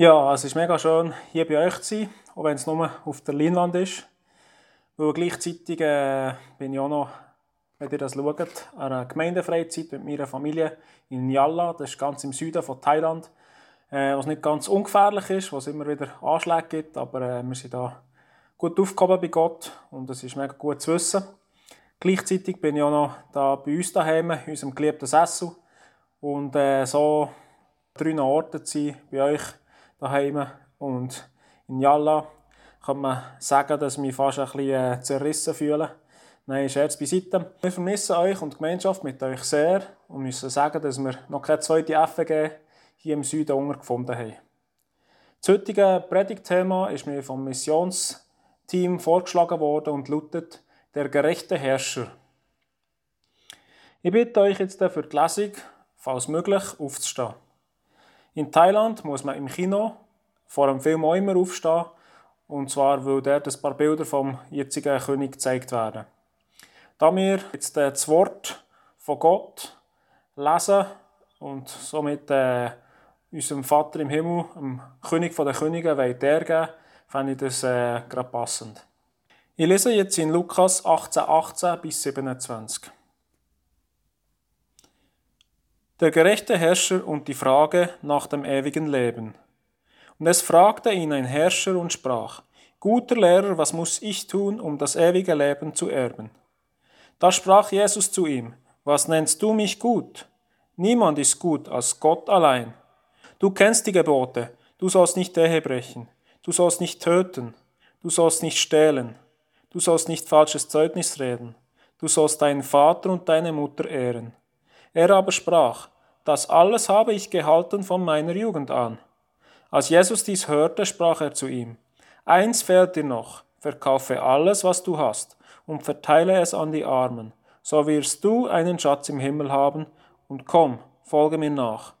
Ja, es ist mega schön, hier bei euch zu sein, auch wenn es nur auf der Leinwand ist. Weil gleichzeitig äh, bin ich auch noch, wenn ihr das schaut, an einer Gemeindefreizeit mit meiner Familie in Nyalla, das ist ganz im Süden von Thailand, äh, was nicht ganz ungefährlich ist, wo es immer wieder Anschläge gibt, aber äh, wir sind da gut aufgehoben bei Gott und das ist mega gut zu wissen. Gleichzeitig bin ich auch noch da bei uns daheim, in unserem geliebten Sessel und äh, so drei Orten zu sein bei euch daheim und in Yalla kann man sagen, dass ich mich fast ein bisschen äh, zerrissen fühle. Nein, Scherz beiseite. Wir vermissen euch und die Gemeinschaft mit euch sehr und müssen sagen, dass wir noch keine zweite FG hier im Süden untergefunden haben. Das heutige Predigtthema ist mir vom Missionsteam vorgeschlagen worden und lautet der gerechte Herrscher. Ich bitte euch jetzt für die Lesung, falls möglich, aufzustehen. In Thailand muss man im Kino vor einem Film auch immer aufstehen, und zwar, weil dort ein paar Bilder vom jetzigen König gezeigt werden. Da wir jetzt äh, das Wort von Gott lesen und somit äh, unserem Vater im Himmel, dem König der Könige, ergeben fände ich das äh, gerade passend. Ich lese jetzt in Lukas 18, 18 bis 27. Der gerechte Herrscher und die Frage nach dem ewigen Leben. Und es fragte ihn ein Herrscher und sprach, Guter Lehrer, was muss ich tun, um das ewige Leben zu erben? Da sprach Jesus zu ihm, Was nennst du mich gut? Niemand ist gut als Gott allein. Du kennst die Gebote, du sollst nicht Ehe brechen, du sollst nicht töten, du sollst nicht stehlen, du sollst nicht falsches Zeugnis reden, du sollst deinen Vater und deine Mutter ehren. Er aber sprach, das alles habe ich gehalten von meiner Jugend an. Als Jesus dies hörte, sprach er zu ihm, Eins fehlt dir noch, verkaufe alles, was du hast, und verteile es an die Armen, so wirst du einen Schatz im Himmel haben, und komm, folge mir nach.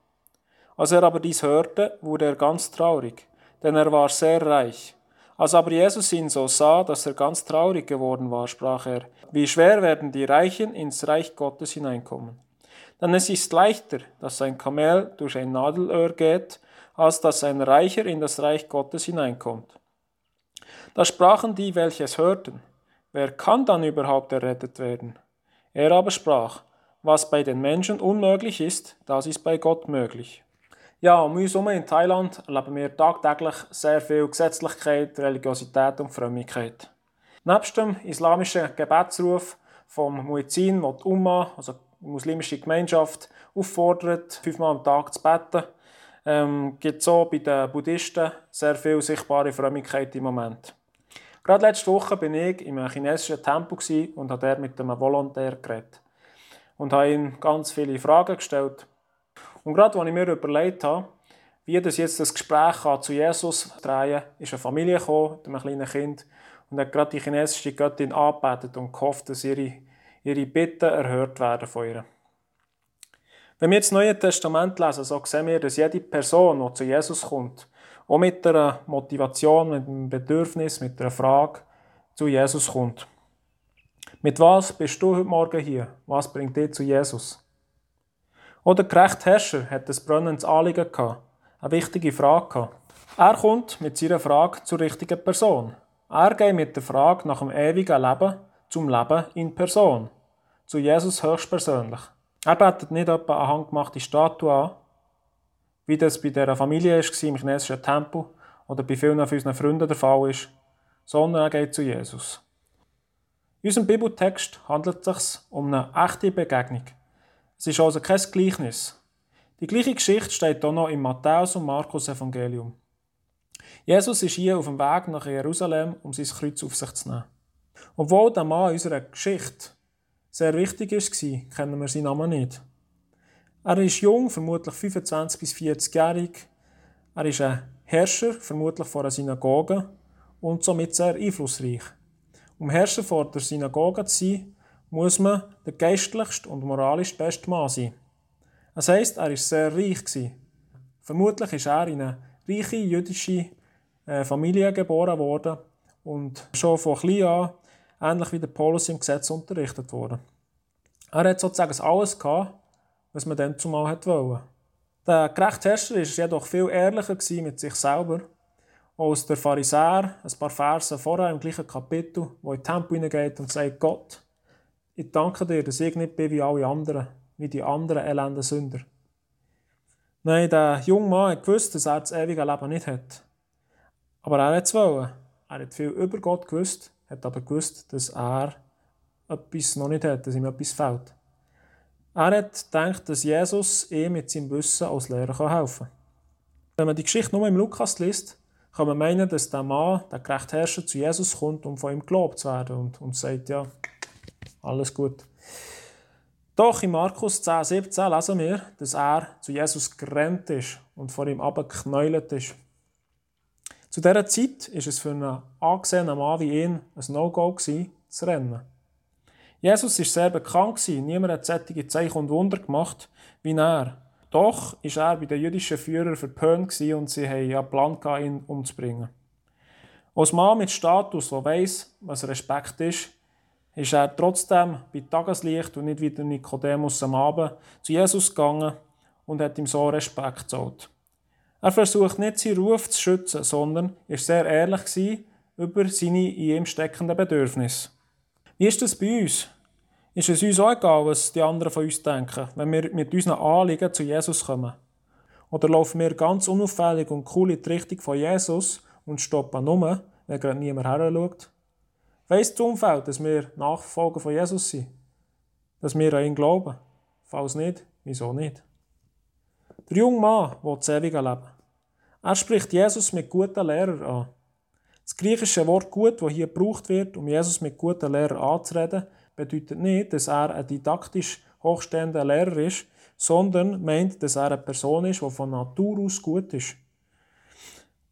Als er aber dies hörte, wurde er ganz traurig, denn er war sehr reich. Als aber Jesus ihn so sah, dass er ganz traurig geworden war, sprach er, wie schwer werden die Reichen ins Reich Gottes hineinkommen. Denn es ist leichter, dass ein Kamel durch ein Nadelöhr geht, als dass ein Reicher in das Reich Gottes hineinkommt. Da sprachen die, welche es hörten, wer kann dann überhaupt errettet werden? Er aber sprach, was bei den Menschen unmöglich ist, das ist bei Gott möglich. Ja, um uns herum in Thailand erleben wir tagtäglich sehr viel Gesetzlichkeit, Religiosität und Frömmigkeit. Nebst dem islamischen Gebetsruf vom Muezzin, wo die Umma, also die muslimische Gemeinschaft auffordert, fünfmal am Tag zu beten, ähm, gibt auch bei den Buddhisten sehr viel sichtbare Frömmigkeit im Moment. Gerade letzte Woche bin ich in einem chinesischen Tempel und habe dort mit einem Volontär geredet. Und habe ihm ganz viele Fragen gestellt. Und gerade als ich mir überlegt habe, wie das jetzt das Gespräch zu Jesus drehen kann, ist eine Familie gekommen, mit einem kleinen Kind und hat gerade die chinesische Göttin angebetet und gehofft, dass ihre ihre Bitten erhört werden von ihr. Wenn wir das Neue Testament lesen, so sehen wir, dass jede Person, die zu Jesus kommt, auch mit einer Motivation, mit einem Bedürfnis, mit einer Frage zu Jesus kommt. Mit was bist du heute Morgen hier? Was bringt dich zu Jesus? Oder der gerechte Herrscher hat ein brennendes Anliegen gehabt, eine wichtige Frage gehabt. Er kommt mit seiner Frage zur richtigen Person. Er geht mit der Frage nach dem ewigen Leben zum Leben in Person, zu Jesus höchstpersönlich. Er betet nicht etwa eine handgemachte Statue an, wie das bei dieser Familie war im chinesischen Tempel oder bei vielen von unseren Freunden der Fall ist, sondern er geht zu Jesus. In unserem Bibeltext handelt es sich um eine echte Begegnung. Es ist also kein Gleichnis. Die gleiche Geschichte steht auch noch im Matthäus- und Markus-Evangelium. Jesus ist hier auf dem Weg nach Jerusalem, um sein Kreuz auf sich zu nehmen. Obwohl der Mann unserer Geschichte sehr wichtig war, kennen wir seinen Namen nicht. Er ist jung, vermutlich 25 bis 40 jährig. Er ist ein Herrscher, vermutlich vor einer Synagoge und somit sehr einflussreich. Um Herrscher vor der Synagoge zu sein, muss man der geistlichste und moralisch beste Mann sein. Das heisst, er war sehr reich. Vermutlich ist er in eine reiche jüdische äh, Familie geboren worden und schon von klein an ähnlich wie der Paulus im Gesetz unterrichtet wurde. Er hat sozusagen alles gehabt, was man dann zumal wollte. Der gerechte Herrscher war jedoch viel ehrlicher mit sich selber als der Pharisäer, ein paar Verse vorher im gleichen Kapitel, wo in den Tempel hineingeht und sagt, Gott, ich danke dir, dass ich nicht bin wie alle anderen, wie die anderen elenden Sünder. Nein, der junge Mann hat gewusst, dass er das ewige Leben nicht hat. Aber er hat es wollen. Er hat viel über Gott gewusst, hat aber gewusst, dass er etwas noch nicht hat, dass ihm etwas fehlt. Er hat gedacht, dass Jesus ihm mit seinem Wissen als Lehrer helfen kann. Wenn man die Geschichte nur im Lukas liest, kann man meinen, dass der Mann, der gerechte Herrscher, zu Jesus kommt, um von ihm gelobt zu werden und, und sagt, ja, alles gut. Doch in Markus 10, 17 lesen wir, dass er zu Jesus gerannt ist und vor ihm abgeknäult ist. Zu dieser Zeit war es für einen angesehenen Mann wie ihn ein No-Go, zu rennen. Jesus war sehr bekannt, niemand hat solche Zeichen und Wunder gemacht wie er. Doch war er bei den jüdischen Führern verpönt und sie haben ja Plan ihn umzubringen. Als Mann mit Status, der weiss, was Respekt ist, ist er trotzdem bei Tageslicht und nicht wie der Nikodemus am Abend zu Jesus gegangen und hat ihm so Respekt gezollt. Er versucht nicht seinen Ruf zu schützen, sondern ist sehr ehrlich über seine in ihm steckenden Bedürfnisse. Wie ist das bei uns? Ist es uns auch egal, was die anderen von uns denken, wenn wir mit unseren Anliegen zu Jesus kommen? Oder laufen wir ganz unauffällig und cool in die Richtung von Jesus und stoppen nur, wenn gerade niemand her schaut? Weiss das Umfeld, dass wir Nachfolger von Jesus sind? Dass wir an ihn glauben? Falls nicht, wieso nicht? Der junge Mann will das ewige Leben. Er spricht Jesus mit guten Lehrern an. Das griechische Wort gut, das hier gebraucht wird, um Jesus mit guten Lehrern anzureden, bedeutet nicht, dass er ein didaktisch hochstehender Lehrer ist, sondern meint, dass er eine Person ist, die von Natur aus gut ist.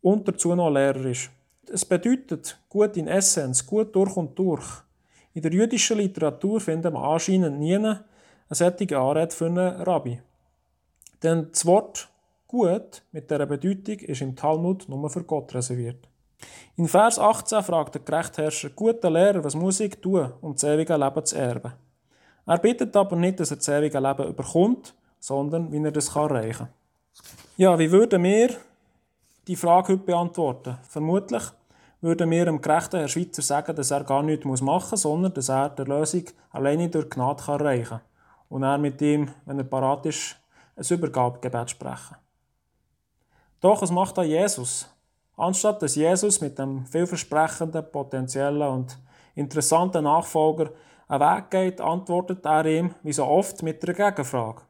Und dazu noch Lehrer ist. Es bedeutet gut in Essenz, gut durch und durch. In der jüdischen Literatur finden wir anscheinend nie eine solche Anrede für einen Rabbi. Denn das Wort gut mit dieser Bedeutung ist im Talmud nur für Gott reserviert. In Vers 18 fragt der Gerechtherrscher, guter Lehrer, was muss ich tun, um das ewige Leben zu erben? Er bittet aber nicht, dass er das ewige Leben überkommt, sondern wie er das erreichen kann. Ja, wie würden wir die Frage heute beantworten? Vermutlich würden wir dem gerechten Herr Schweizer sagen, dass er gar nichts machen muss, sondern dass er die Lösung alleine durch Gnade erreichen kann. Und er mit ihm, wenn er parat ist, ein Übergabegebet sprechen. Doch, was macht da Jesus? Anstatt dass Jesus mit dem vielversprechenden, potenziellen und interessanten Nachfolger einen Weg geht, antwortet er ihm, wie so oft, mit einer Gegenfrage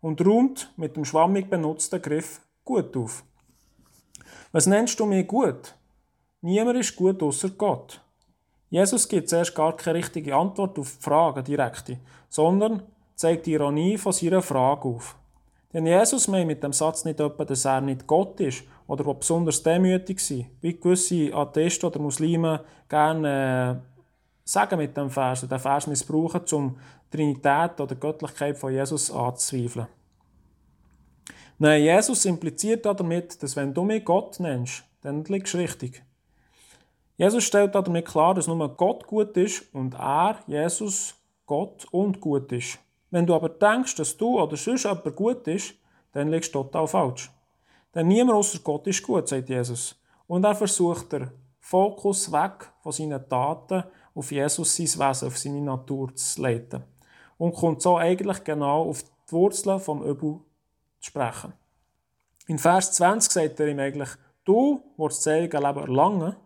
und räumt mit dem schwammig benutzten Griff gut auf. Was nennst du mir gut? Niemand ist gut außer Gott. Jesus gibt zuerst gar keine richtige Antwort auf die Frage, direkte, sondern zeigt die Ironie von seiner Frage auf. Denn Jesus meint mit dem Satz nicht etwa, dass er nicht Gott ist oder besonders demütig sind, wie gewisse Atheisten oder Muslime gerne äh, sagen mit dem Vers, den Vers missbrauchen, um die Trinität oder die Göttlichkeit von Jesus anzuzweifeln. Nein, Jesus impliziert damit, dass wenn du mich Gott nennst, dann liegst du richtig. Jesus stellt damit klar, dass nur Gott gut ist und er, Jesus, Gott und gut ist. Wenn du aber denkst, dass du oder sonst jemand gut ist, dann liegst du total falsch. Denn niemand außer Gott ist gut, sagt Jesus. Und er versucht den Fokus weg von seinen Taten auf Jesus, sein Wesen, auf seine Natur zu leiten. Und kommt so eigentlich genau auf die Wurzeln vom Übel zu sprechen. In Vers 20 sagt er ihm eigentlich, du willst das ewige Leben erlangen,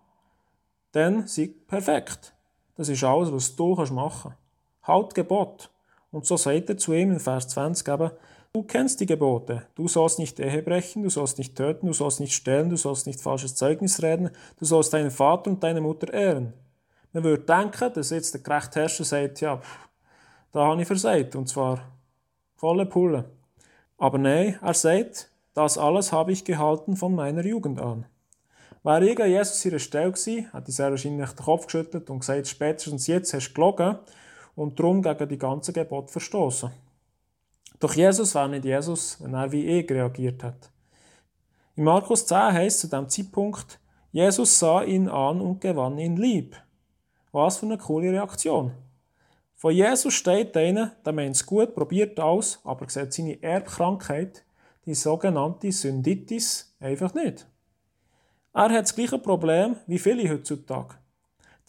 dann sei perfekt. Das ist alles, was du machen kannst. Halt Gebot. Und so sagt er zu ihm in Vers 20 eben, Du kennst die Gebote. Du sollst nicht Ehe brechen, du sollst nicht töten, du sollst nicht stehlen, du sollst nicht falsches Zeugnis reden, du sollst deinen Vater und deine Mutter ehren. Man würde denken, dass jetzt der gerechte Herrscher sagt, ja, da habe ich versagt, und zwar volle Pulle. Aber nein, er sagt, das alles habe ich gehalten von meiner Jugend an. Wäre ich an Jesus ihrer Stelle gewesen, hätte ich sehr wahrscheinlich den Kopf geschüttelt und gesagt, spätestens jetzt hast du gelogen und darum gegen die ganzen Gebote verstoßen. Doch Jesus war nicht Jesus, wenn er wie ich reagiert hat. In Markus 10 heißt zu dem Zeitpunkt, Jesus sah ihn an und gewann ihn lieb. Was für eine coole Reaktion. Von Jesus steht einer, der meint es gut, probiert aus, aber sieht seine Erbkrankheit, die sogenannte Synditis einfach nicht. Er hat das gleiche Problem wie viele heutzutage.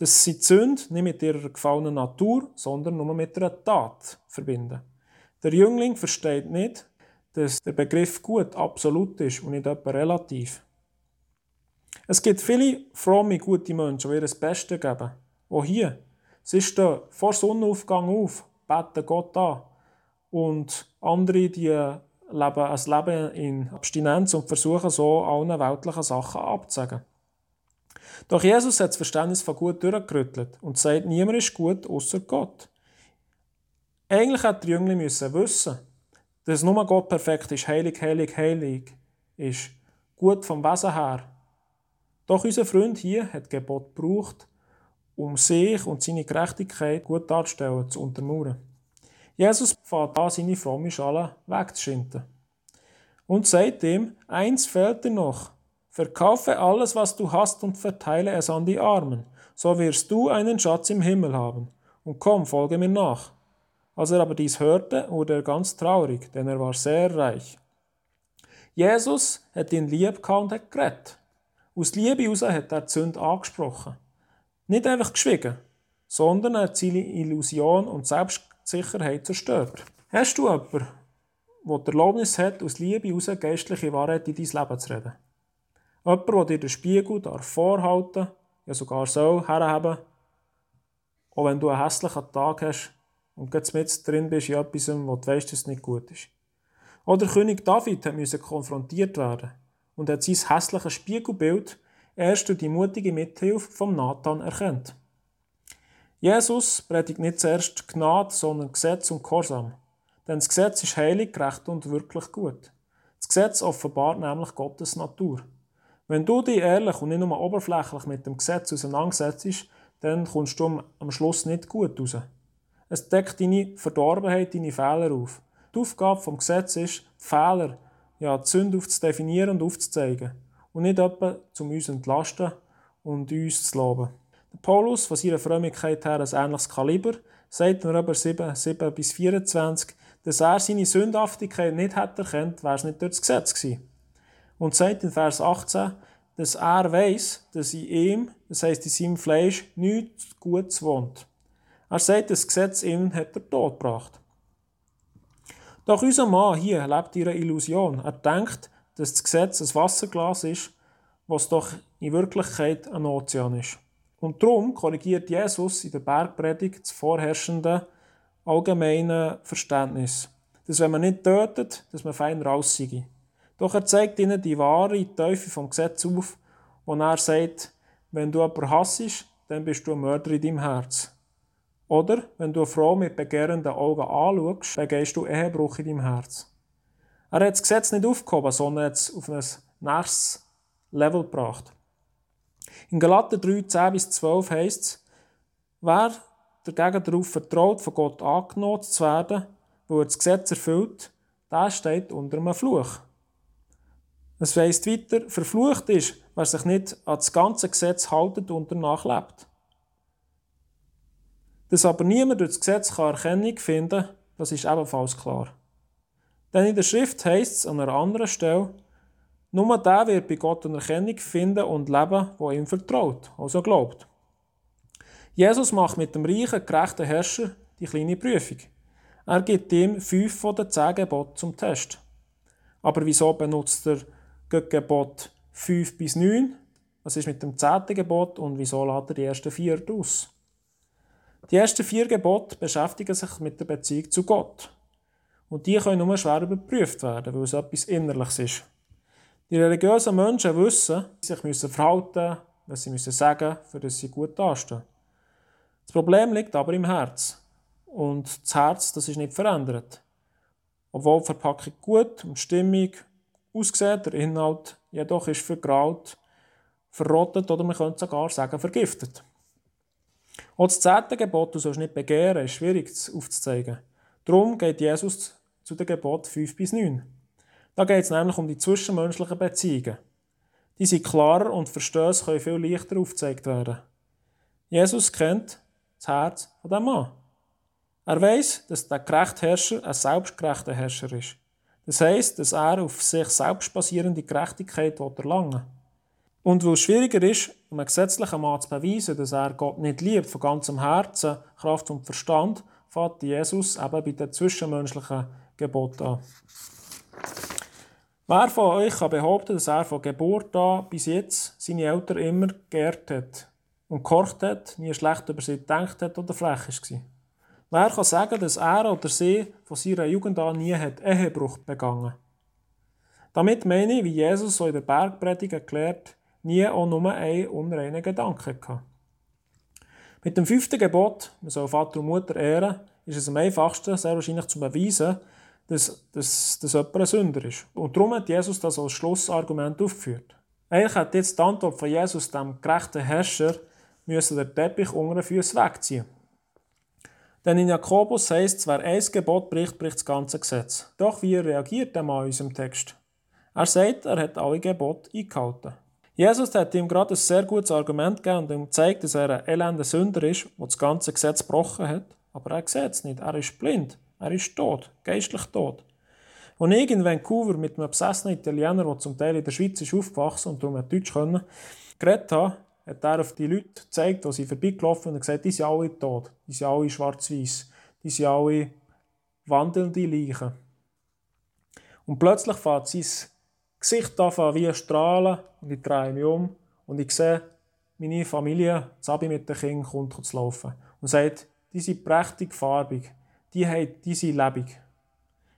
Dass sie die Sünde nicht mit ihrer gefallenen Natur, sondern nur mit einer Tat verbinden. Der Jüngling versteht nicht, dass der Begriff gut absolut ist und nicht etwa relativ. Es gibt viele fromme, gute Menschen, die ihr das Beste geben. Auch hier. Sie stehen vor Sonnenaufgang auf, beten Gott an. Und andere, die leben ein Leben in Abstinenz und versuchen so allen weltlichen Sachen abzusagen. Doch Jesus hat das Verständnis von gut durchgerüttelt und sagt, niemand ist gut außer Gott. Eigentlich hätte der Jüngling müssen wissen, dass nur Gott perfekt ist, heilig, heilig, heilig ist, gut vom Wesen her. Doch unser Freund hier hat Gebot gebraucht, um sich und seine Gerechtigkeit gut darzustellen, zu untermauern. Jesus fährt an, seine fromme Schale wegzuschinden. Und sagt ihm, eins fehlt dir noch. Verkaufe alles, was du hast und verteile es an die Armen. So wirst du einen Schatz im Himmel haben. Und komm, folge mir nach. Als er aber dies hörte, wurde er ganz traurig, denn er war sehr reich. Jesus hat ihn lieb gehabt und hat geredet. Aus Liebe heraus hat er die Sünde angesprochen. Nicht einfach geschwiegen, sondern er hat seine Illusion und Selbstsicherheit zerstört. Hast du jemanden, der die Erlaubnis hat, aus Liebe heraus geistliche Wahrheit in dein Leben zu reden? Jemand, der dir den Spiegel darf vorhalten ja sogar so herhaben, auch wenn du einen hässlichen Tag hast und jetzt mit drin bist in etwas, wo du weißt, dass es nicht gut ist. Oder König David musste konfrontiert werden und hat sein hässliches Spiegelbild erst durch die mutige Mithilfe vom Nathan erkennt. Jesus predigt nicht zuerst Gnade, sondern Gesetz und Gehorsam. Denn das Gesetz ist heilig, gerecht und wirklich gut. Das Gesetz offenbart nämlich Gottes Natur. Wenn du dich ehrlich und nicht nur oberflächlich mit dem Gesetz auseinandersetzt, dann kommst du am Schluss nicht gut raus. Es deckt deine Verdorbenheit, deine Fehler auf. Die Aufgabe vom Gesetz ist, die Fehler, ja, die Sünde aufzudefinieren und aufzuzeigen. Und nicht etwa, um uns zu entlasten und uns zu loben. Der Paulus, von seiner Frömmigkeit her ein ähnliches Kaliber, sagt in Römer 7, 7 bis 24, dass er seine Sündhaftigkeit nicht hätte erkannt, wäre es nicht durch das Gesetz gewesen. Und sagt in Vers 18, dass er weiß, dass in ihm, das heisst in seinem Fleisch, nichts Gutes wohnt. Er sagt, das Gesetz ihn hat er Tod gebracht. Doch unser Mann hier lebt in einer Illusion. Er denkt, dass das Gesetz ein Wasserglas ist, was doch in Wirklichkeit ein Ozean ist. Und darum korrigiert Jesus in der Bergpredigt das vorherrschende allgemeine Verständnis, dass wenn man nicht tötet, dass man fein raus sei. Doch er zeigt ihnen die wahre Teufel vom Gesetz auf, wo er sagt, wenn du jemanden hassest, dann bist du ein Mörder in deinem Herz. Oder wenn du eine Frau mit begehrenden Augen anschaust, dann gehst du Ehebruch in deinem Herz. Er hat das Gesetz nicht aufgehoben, sondern hat es auf ein nächstes Level gebracht. In Galater 3, 10 bis 12 heißt es, wer dagegen darauf vertraut, von Gott angenommen zu werden, wo er das Gesetz erfüllt, der steht unter einem Fluch. Es weist weiter, verflucht ist, wer sich nicht an das ganze Gesetz haltet und danach lebt. Dass aber niemand durch das Gesetz Erkennung finden kann, das ist ebenfalls klar. Denn in der Schrift heißt es an einer anderen Stelle, nur der wird bei Gott eine Erkennung finden und leben, wo ihm vertraut, also glaubt. Jesus macht mit dem reichen, gerechten Herrscher die kleine Prüfung. Er gibt ihm fünf von den zehn Geboten zum Test. Aber wieso benutzt er Gebot 5 bis 9? Was ist mit dem zehnten Gebot und wieso lädt er die ersten vier aus? Die ersten vier Gebote beschäftigen sich mit der Beziehung zu Gott. Und die können nur schwer überprüft werden, weil es etwas Innerliches ist. Die religiösen Menschen wissen, wie sie sich verhalten müssen, was sie müssen sagen müssen, für das sie gut dastehen. Das Problem liegt aber im Herz. Und das Herz, das ist nicht verändert. Obwohl die Verpackung gut und stimmig aussieht, der Inhalt jedoch ist vergraut, verrottet oder man könnte sogar sagen vergiftet. Auch das zehnte Gebot, du sollst nicht begehren, ist schwierig aufzuzeigen. Darum geht Jesus zu den Geboten 5 bis 9. Da geht es nämlich um die zwischenmenschlichen Beziehungen. Die sind klarer und Verstöße können viel leichter aufgezeigt werden. Jesus kennt das Herz von dem Mann. Er weiß, dass der gerechte Herrscher ein selbstgerechter Herrscher ist. Das heisst, dass er auf sich selbst basierende Gerechtigkeit erlangen will. Und weil es schwieriger ist, um einen gesetzlichen Mann zu beweisen, dass er Gott nicht liebt, von ganzem Herzen, Kraft und Verstand, fährt Jesus eben bei den zwischenmenschlichen Geboten an. Wer von euch kann behaupten, dass er von Geburt an bis jetzt seine Eltern immer geehrt hat und gekocht hat, nie schlecht über sie gedacht hat oder frech war? Wer kann sagen, dass er oder sie von seiner Jugend an nie hat Ehebruch begangen Damit meine ich, wie Jesus so in der Bergpredigt erklärt, nie auch nur einen unreinen Gedanken gehabt. Mit dem fünften Gebot, man soll Vater und Mutter ehren, ist es am einfachsten, sehr wahrscheinlich zu beweisen, dass, dass, dass jemand ein Sünder ist. Und darum hat Jesus das als Schlussargument aufgeführt. Eigentlich hat jetzt die Antwort von Jesus, dem gerechten Herrscher, müssen den Teppich unter den Füßen wegziehen. Denn in Jakobus heißt es, wer ein Gebot bricht, bricht das ganze Gesetz. Doch wie reagiert der Mann in unserem Text? Er sagt, er hat alle Gebote eingehalten. Jesus hat ihm gerade ein sehr gutes Argument gegeben und ihm gezeigt, dass er ein elender Sünder ist, der das ganze Gesetz gebrochen hat. Aber er sieht es nicht. Er ist blind. Er ist tot. Geistlich tot. Als ich in Vancouver mit einem besessenen Italiener, der zum Teil in der Schweiz ist aufgewachsen und darum Deutsch können, geredet habe, hat er auf die Leute gezeigt, die sie vorbeigelaufen und gesagt, die sind alle tot. Die sind alle schwarz-weiß. Die sind alle wandelnde Leichen. Und plötzlich fährt sein Gesicht anfangen wie strahlen und ich drehe mich um und ich sehe, meine Familie, Sabi mit den Kindern, kommt zu laufen und sagt, die sind prächtig farbig, die, haben, die sind lebendig.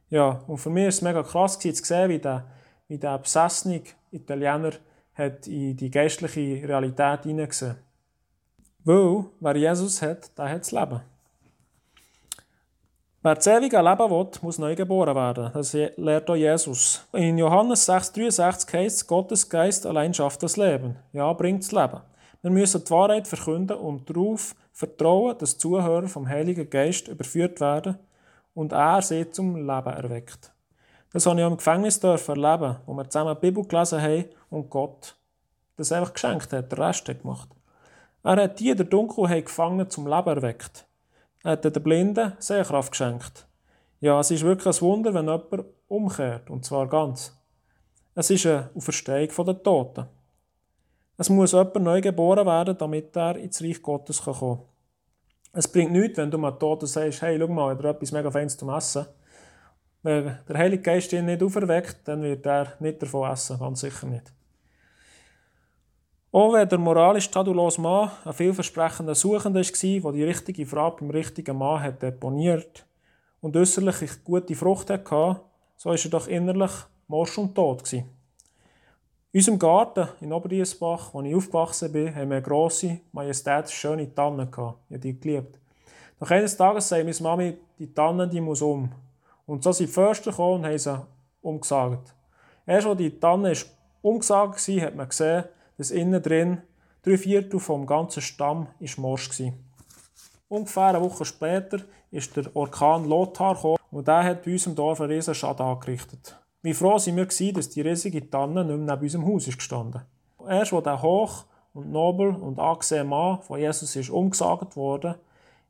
Ja, und für mich war es mega krass zu sehen, wie der, wie der besessene Italiener hat in die geistliche Realität hineingesehen. Weil, wer Jesus hat, der hat das Leben. Wer das ewige Leben will, muss neu geboren werden. Das lehrt auch Jesus. In Johannes 6,63 heißt es, Gottes Geist allein schafft das Leben. Ja, bringt das Leben. Wir müssen die Wahrheit verkünden und darauf vertrauen, dass Zuhörer vom Heiligen Geist überführt werden und er sie zum Leben erweckt. Das habe ich auch im Gefängnis erleben, wo wir zusammen die Bibel gelesen haben und Gott das einfach geschenkt hat, den Rest hat gemacht. Er hat die der Dunkelheit gefangen zum Leben erweckt. Er hat den Blinden Sehkraft geschenkt. Ja, es ist wirklich ein Wunder, wenn jemand umkehrt, und zwar ganz. Es ist eine Auferstehung der Toten. Es muss jemand neu geboren werden, damit er ins Reich Gottes kommen kann. Es bringt nichts, wenn du mal Toten sagst, hey, schau mal, ich habe etwas mega Feines zum Essen. Wenn der Heilige Geist ihn nicht auferweckt, dann wird er nicht davon essen, ganz sicher nicht. Auch wenn der moralisch tadulose Mann ein vielversprechender Suchender war, der die richtige Frage beim richtigen Mann hat deponiert und äußerlich gute Frucht hatte, so war er doch innerlich morsch und tot. In unserem Garten in Oberdiesbach, wo ich aufgewachsen bin, haben wir grosse, majestätisch schöne Tanne gehabt. Ich habe die geliebt. Nach eines Tages sagte meine Mami, die Tanne die muss um. Und so sind die Förster gekommen und haben sie umgesagt. Erst als die Tanne umgesagt war, hat man gesehen, dass innen drin drei Viertel vom ganzen Stamm ist Morsch war. Ungefähr eine Woche später ist der Orkan Lothar gekommen und der hat bei unserem Dorf einen riesen Schaden angerichtet. Wie froh sind wir gewesen, dass die riesige Tanne nicht mehr neben unserem Haus ist gestanden. Erst als der hoch und nobel und angesehene Mann von Jesus ist umgesagt wurde,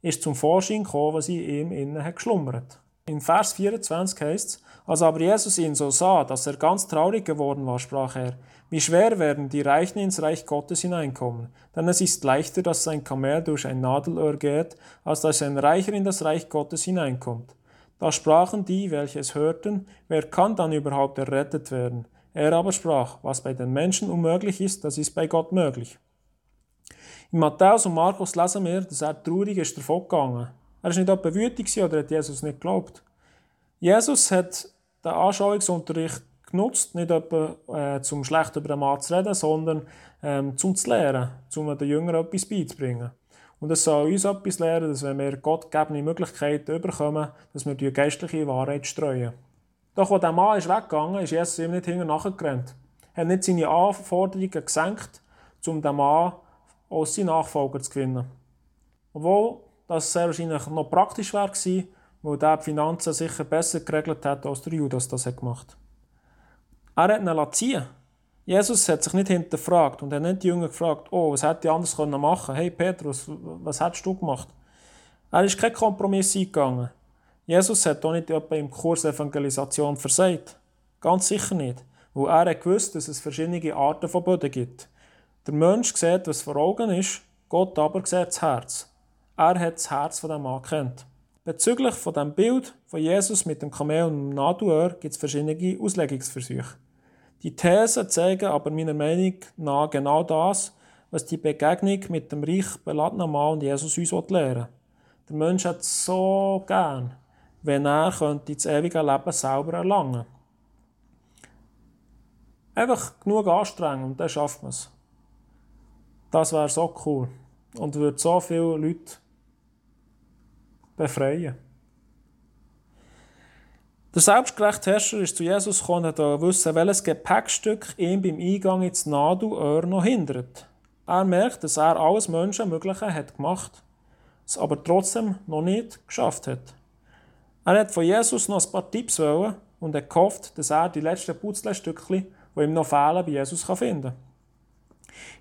ist zum Vorschein gekommen, was in ihm innen hat geschlummert. In Vers 24 heißt es, als aber Jesus ihn so sah, dass er ganz traurig geworden war, sprach er, wie schwer werden die Reichen ins Reich Gottes hineinkommen, denn es ist leichter, dass ein Kamel durch ein Nadelöhr geht, als dass ein Reicher in das Reich Gottes hineinkommt. Da sprachen die, welche es hörten, wer kann dann überhaupt errettet werden? Er aber sprach, was bei den Menschen unmöglich ist, das ist bei Gott möglich. In Matthäus und Markus lesen wir, dass er traurig ist davongegangen. Er ist nicht etwa wütig oder hat Jesus nicht geglaubt. Jesus hat den Anschauungsunterricht genutzt, nicht etwa äh, zum schlecht über den Mann zu reden, sondern ähm, zum zu lehren, um den Jüngern etwas beizubringen. Und es soll uns etwas lernen, dass wenn wir gottgegebene Möglichkeiten bekommen, dass wir die geistliche Wahrheit streuen. Doch als der Mann ist weggegangen ist, Jesus ihm nicht hinterher nachgerannt. Er hat nicht seine Anforderungen gesenkt, um den Mann als seinen Nachfolger zu gewinnen. Obwohl das sehr wahrscheinlich noch praktisch wäre gewesen, weil der die Finanzen sicher besser geregelt hat, als der Judas das hat gemacht Er hat ihn ziehen Jesus hat sich nicht hinterfragt und er hat nicht die Jünger gefragt, oh, was hätte ich anders machen können? Hey Petrus, was hättest du gemacht? Er ist kein Kompromiss eingegangen. Jesus hat auch nicht etwa im Kurs Evangelisation versagt. Ganz sicher nicht, weil er hat gewusst, dass es verschiedene Arten von Böden gibt. Der Mensch sieht, was vor Augen ist, Gott aber sieht das Herz. Er hat das Herz von dem Mann kennt. Bezüglich von dem Bild von Jesus mit dem Kamel und dem Nadelöhr gibt es verschiedene Auslegungsversuche. Die Thesen zeigen aber meiner Meinung nach genau das, was die Begegnung mit dem reich beladenen Mann und Jesus uns lehren will. Der Mensch hat so gern, wenn er könnte das ewige Leben selber erlangen Einfach genug anstrengen und dann schafft man es. Das wäre so cool und würde so viele Leute befreien. Der selbstgerechte Herrscher ist zu Jesus gekommen und wollte wissen, welches Gepäckstück ihn beim Eingang ins Nadelöhr noch hindert. Er merkt, dass er alles Menschenmögliche hat gemacht, es aber trotzdem noch nicht geschafft hat. Er hat von Jesus noch ein paar Tipps wollen und hat gehofft, dass er die letzten Putzlestückchen, die ihm noch fehlen, bei Jesus finden kann.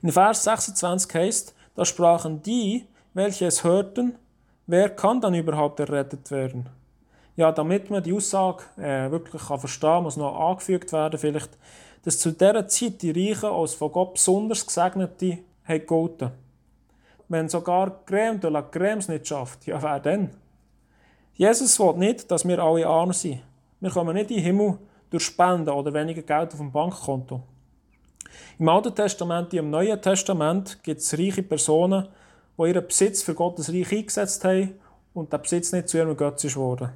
In Vers 26 heißt, da sprachen die, welche es hörten, wer kann dann überhaupt errettet werden? Ja, damit man die Aussage äh, wirklich kann verstehen kann, muss noch angefügt werden, vielleicht, dass zu dieser Zeit die Reichen als von Gott besonders Gesegnete gelten. Wenn sogar Creme de la Creme nicht schafft, ja, wer denn? Jesus will nicht, dass wir alle arm sind. Wir kommen nicht in den Himmel durch Spenden oder weniger Geld auf dem Bankkonto. Im Alten Testament und im Neuen Testament gibt es reiche Personen, die ihren Besitz für Gottes Reich eingesetzt haben und der Besitz nicht zu ihrem Götz ist worden.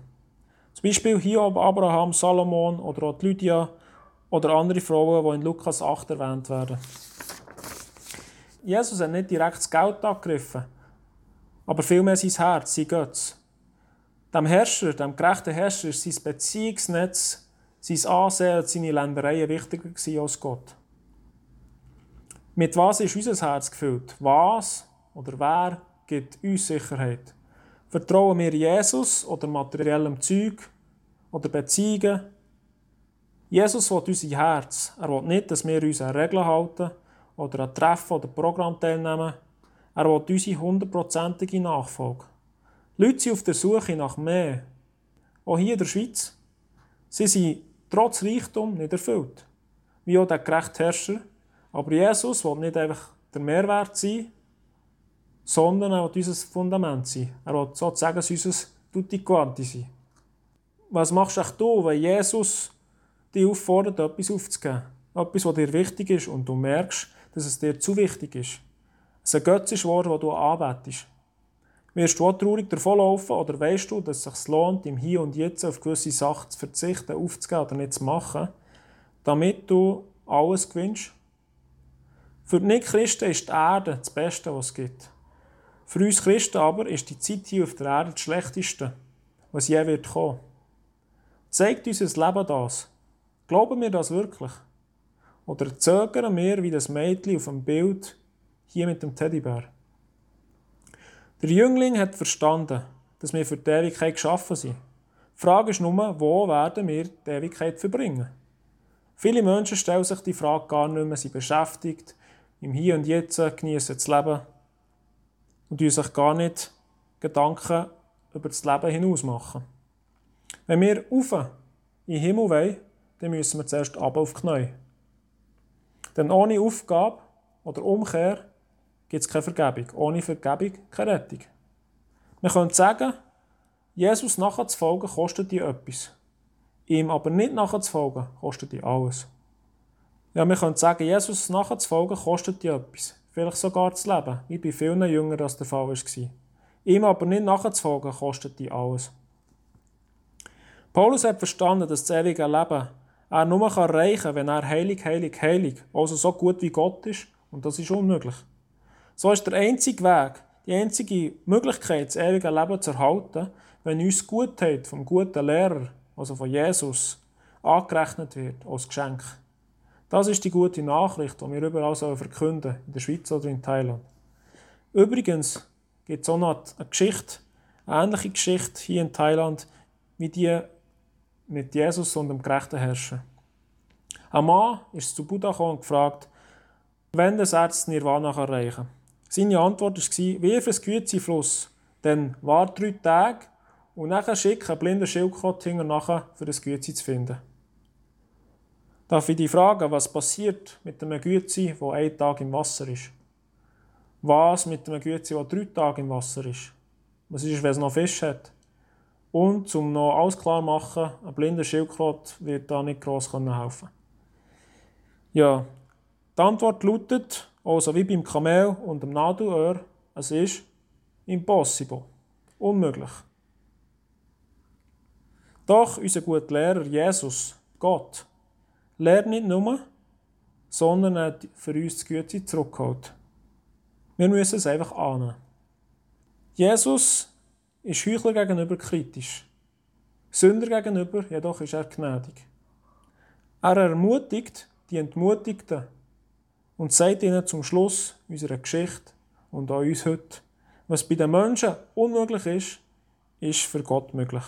Zum Beispiel Hiob, Abraham, Salomon oder auch Lydia oder andere Frauen, die in Lukas 8 erwähnt werden. Jesus hat nicht direkt das Geld angegriffen, aber vielmehr sein Herz, sein Götz. Dem Herrscher, dem gerechten Herrscher, ist sein Beziehungsnetz, sein Ansehen und seine Ländereien wichtiger als Gott. Mit was ist unser Herz gefüllt? Was oder wer gibt uns Sicherheit? Vertrauen wir Jesus oder materiellem Zeug oder Beziehungen? Jesus will unser Herz. Er will nicht, dass wir uns an Regeln halten oder an Treffen oder Programm teilnehmen. Er will unsere hundertprozentige Nachfolge. Leute sind auf der Suche nach mehr. Auch hier in der Schweiz. Sie sind trotz Reichtum nicht erfüllt. Wie auch der gerechte Herrscher. Aber Jesus will nicht einfach der Mehrwert sein, sondern er will unser Fundament sein. Er will sozusagen unser Tutti Quanti sein. Was machst du, wenn Jesus dich auffordert, etwas aufzugeben? Etwas, was dir wichtig ist und du merkst, dass es dir zu wichtig ist. Es ein Götz ist geworden, das du anbetest. Wirst du auch traurig davonlaufen oder weißt du, dass es sich lohnt, im Hier und Jetzt auf gewisse Sachen zu verzichten, aufzugeben oder nicht zu machen, damit du alles gewinnst? Für die Nicht-Christen ist die Erde das Beste, was es gibt. Für uns Christen aber ist die Zeit hier auf der Erde das Schlechteste, was je wird kommen. Zeigt unser Leben das? Glauben wir das wirklich? Oder zögern wir wie das Mädchen auf dem Bild hier mit dem Teddybär? Der Jüngling hat verstanden, dass wir für die Ewigkeit geschaffen sind. Die Frage ist nur, wo werden wir die Ewigkeit verbringen? Viele Menschen stellen sich die Frage gar nicht mehr, sie beschäftigt, im Hier und Jetzt genießen das Leben und die sich gar nicht Gedanken über das Leben hinaus machen. Wenn wir auf in den Himmel wollen, dann müssen wir zuerst ab auf die Knie. Denn ohne Aufgabe oder Umkehr gibt es keine Vergebung. Ohne Vergebung keine Rettung. Wir können sagen, Jesus nachzufolgen kostet dir etwas. Ihm aber nicht nachzufolgen kostet dir alles. Ja, wir können sagen, Jesus nachzufolgen kostet dir etwas vielleicht sogar das Leben, wie bei vielen Jüngern das der Fall war. Ihm aber nicht nachzufolgen, kostet die alles. Paulus hat verstanden, dass das ewige Leben er nur erreichen kann, wenn er heilig, heilig, heilig, also so gut wie Gott ist, und das ist unmöglich. So ist der einzige Weg, die einzige Möglichkeit, das ewige Leben zu erhalten, wenn uns Gutheit vom guten Lehrer, also von Jesus, angerechnet wird als Geschenk. Das ist die gute Nachricht, die wir überall verkünden in der Schweiz oder in Thailand. Übrigens gibt es auch noch eine Geschichte, eine ähnliche Geschichte hier in Thailand, wie die mit Jesus und dem gerechten Herrscher. Ein Mann ist zu Buddha und gefragt, wenn das Arzt Nirvana erreichen kann. Seine Antwort war, wie ein Gütefluss, denn war drei Tage und nachher schicke einen blinden Schildkröte hinter nachher, für das Güte zu finden. Darf ich dich fragen, was passiert mit einem Gützi, der einen Tag im Wasser ist? Was mit einem Gützi, der drei Tage im Wasser ist? Was ist, wenn es noch Fisch hat? Und um noch alles klar zu machen, ein blinder Schildkröte wird da nicht gross helfen Ja, die Antwort lautet, also wie beim Kamel und dem Nadelöhr, es ist impossible. Unmöglich. Doch unser guter Lehrer Jesus, Gott, lehrt nicht nur, sondern hat für uns das Gute zurückgeholt. Wir müssen es einfach ahnen. Jesus ist Heuchler gegenüber kritisch. Sünder gegenüber jedoch ist er gnädig. Er ermutigt die Entmutigten und sagt ihnen zum Schluss unserer Geschichte und an uns heute, was bei den Menschen unmöglich ist, ist für Gott möglich.